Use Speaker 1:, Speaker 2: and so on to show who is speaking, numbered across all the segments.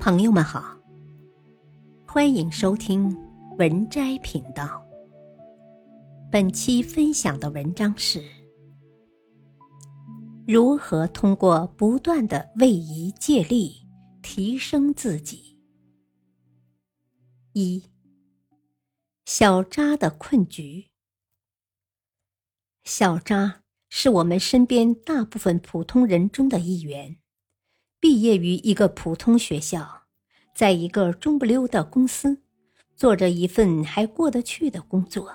Speaker 1: 朋友们好，欢迎收听文摘频道。本期分享的文章是：如何通过不断的位移借力提升自己。一小扎的困局。小扎是我们身边大部分普通人中的一员。毕业于一个普通学校，在一个中不溜的公司，做着一份还过得去的工作，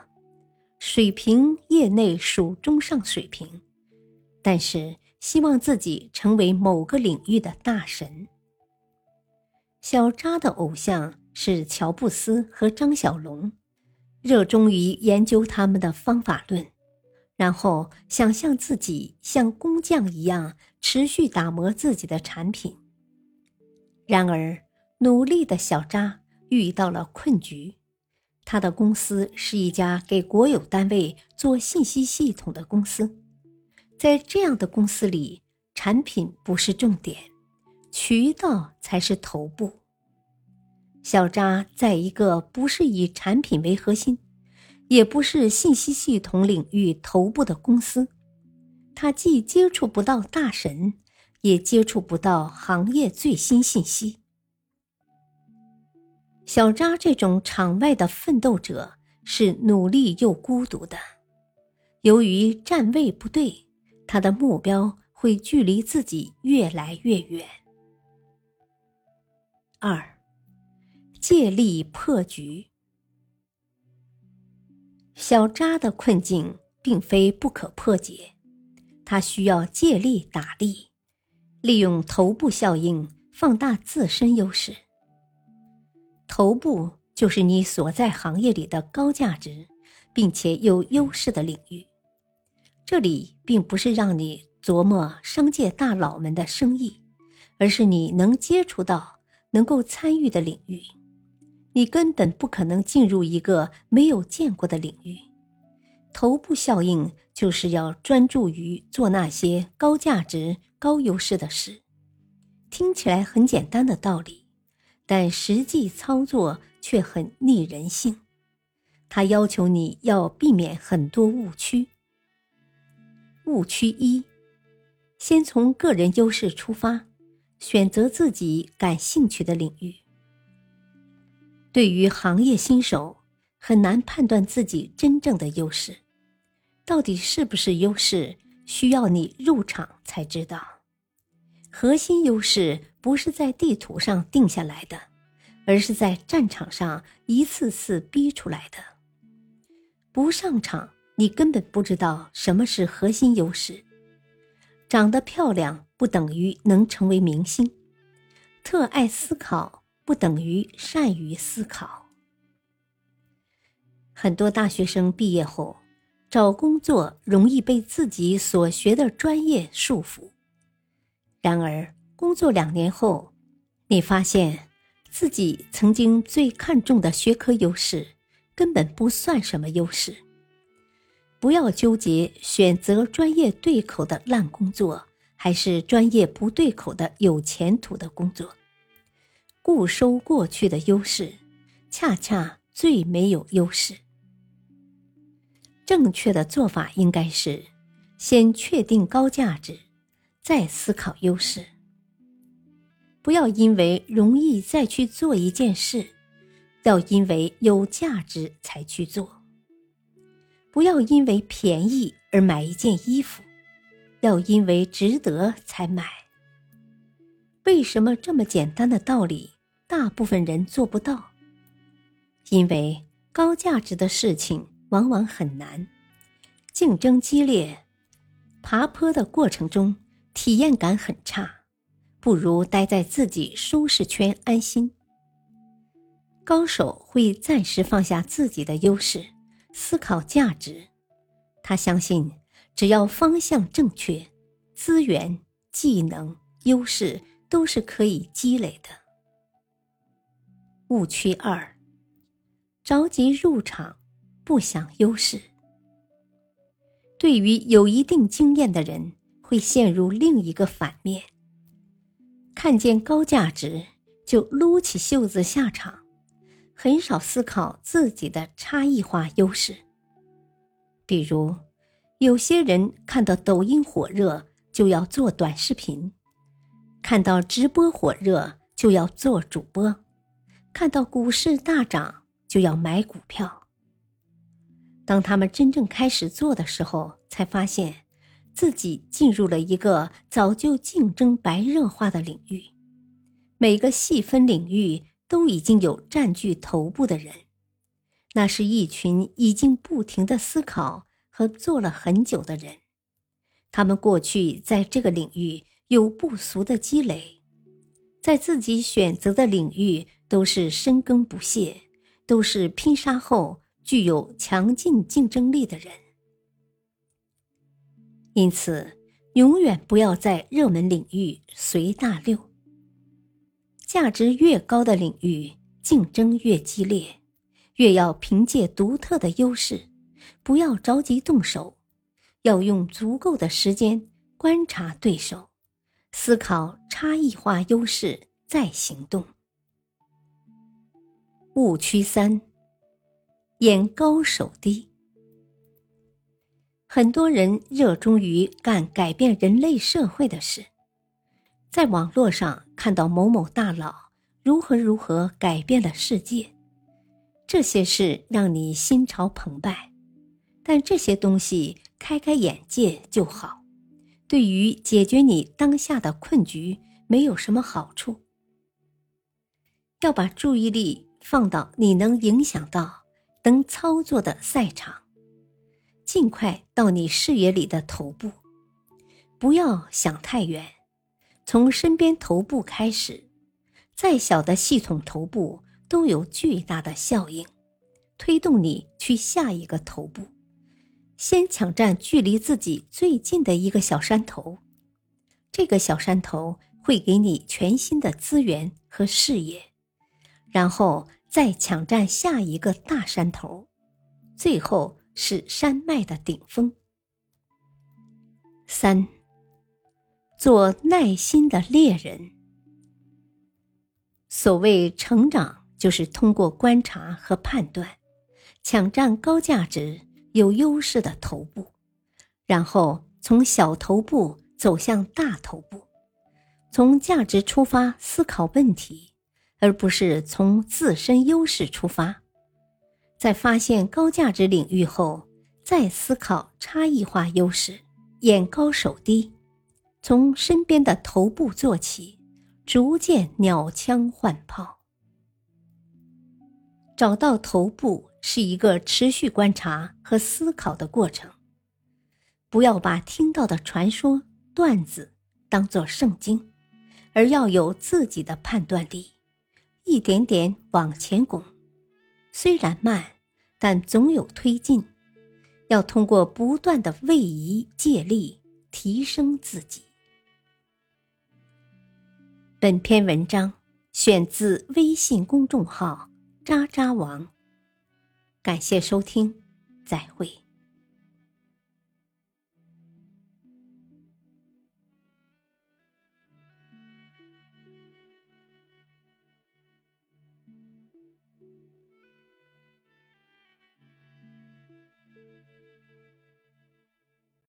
Speaker 1: 水平业内属中上水平，但是希望自己成为某个领域的大神。小扎的偶像是乔布斯和张小龙，热衷于研究他们的方法论。然后想象自己像工匠一样持续打磨自己的产品。然而，努力的小扎遇到了困局。他的公司是一家给国有单位做信息系统的公司，在这样的公司里，产品不是重点，渠道才是头部。小扎在一个不是以产品为核心。也不是信息系统领域头部的公司，他既接触不到大神，也接触不到行业最新信息。小扎这种场外的奋斗者是努力又孤独的，由于站位不对，他的目标会距离自己越来越远。二，借力破局。小扎的困境并非不可破解，他需要借力打力，利用头部效应放大自身优势。头部就是你所在行业里的高价值，并且有优势的领域。这里并不是让你琢磨商界大佬们的生意，而是你能接触到、能够参与的领域。你根本不可能进入一个没有见过的领域。头部效应就是要专注于做那些高价值、高优势的事。听起来很简单的道理，但实际操作却很逆人性。它要求你要避免很多误区。误区一：先从个人优势出发，选择自己感兴趣的领域。对于行业新手，很难判断自己真正的优势，到底是不是优势，需要你入场才知道。核心优势不是在地图上定下来的，而是在战场上一次次逼出来的。不上场，你根本不知道什么是核心优势。长得漂亮不等于能成为明星，特爱思考。不等于善于思考。很多大学生毕业后找工作容易被自己所学的专业束缚，然而工作两年后，你发现自己曾经最看重的学科优势根本不算什么优势。不要纠结选择专业对口的烂工作，还是专业不对口的有前途的工作。固收过去的优势，恰恰最没有优势。正确的做法应该是，先确定高价值，再思考优势。不要因为容易再去做一件事，要因为有价值才去做。不要因为便宜而买一件衣服，要因为值得才买。为什么这么简单的道理？大部分人做不到，因为高价值的事情往往很难，竞争激烈，爬坡的过程中体验感很差，不如待在自己舒适圈安心。高手会暂时放下自己的优势，思考价值。他相信，只要方向正确，资源、技能、优势都是可以积累的。误区二：着急入场，不想优势。对于有一定经验的人，会陷入另一个反面：看见高价值，就撸起袖子下场，很少思考自己的差异化优势。比如，有些人看到抖音火热就要做短视频，看到直播火热就要做主播，看到股市大涨就要买股票。当他们真正开始做的时候，才发现。自己进入了一个早就竞争白热化的领域，每个细分领域都已经有占据头部的人，那是一群已经不停的思考和做了很久的人，他们过去在这个领域有不俗的积累，在自己选择的领域都是深耕不懈，都是拼杀后具有强劲竞争力的人。因此，永远不要在热门领域随大流。价值越高的领域，竞争越激烈，越要凭借独特的优势，不要着急动手，要用足够的时间观察对手，思考差异化优势，再行动。误区三：眼高手低。很多人热衷于干改变人类社会的事，在网络上看到某某大佬如何如何改变了世界，这些事让你心潮澎湃。但这些东西开开眼界就好，对于解决你当下的困局没有什么好处。要把注意力放到你能影响到、能操作的赛场。尽快到你视野里的头部，不要想太远，从身边头部开始，再小的系统头部都有巨大的效应，推动你去下一个头部。先抢占距离自己最近的一个小山头，这个小山头会给你全新的资源和视野，然后再抢占下一个大山头，最后。是山脉的顶峰。三，做耐心的猎人。所谓成长，就是通过观察和判断，抢占高价值、有优势的头部，然后从小头部走向大头部，从价值出发思考问题，而不是从自身优势出发。在发现高价值领域后，再思考差异化优势，眼高手低，从身边的头部做起，逐渐鸟枪换炮。找到头部是一个持续观察和思考的过程，不要把听到的传说段子当作圣经，而要有自己的判断力，一点点往前拱，虽然慢。但总有推进，要通过不断的位移借力提升自己。本篇文章选自微信公众号“渣渣王”，感谢收听，再会。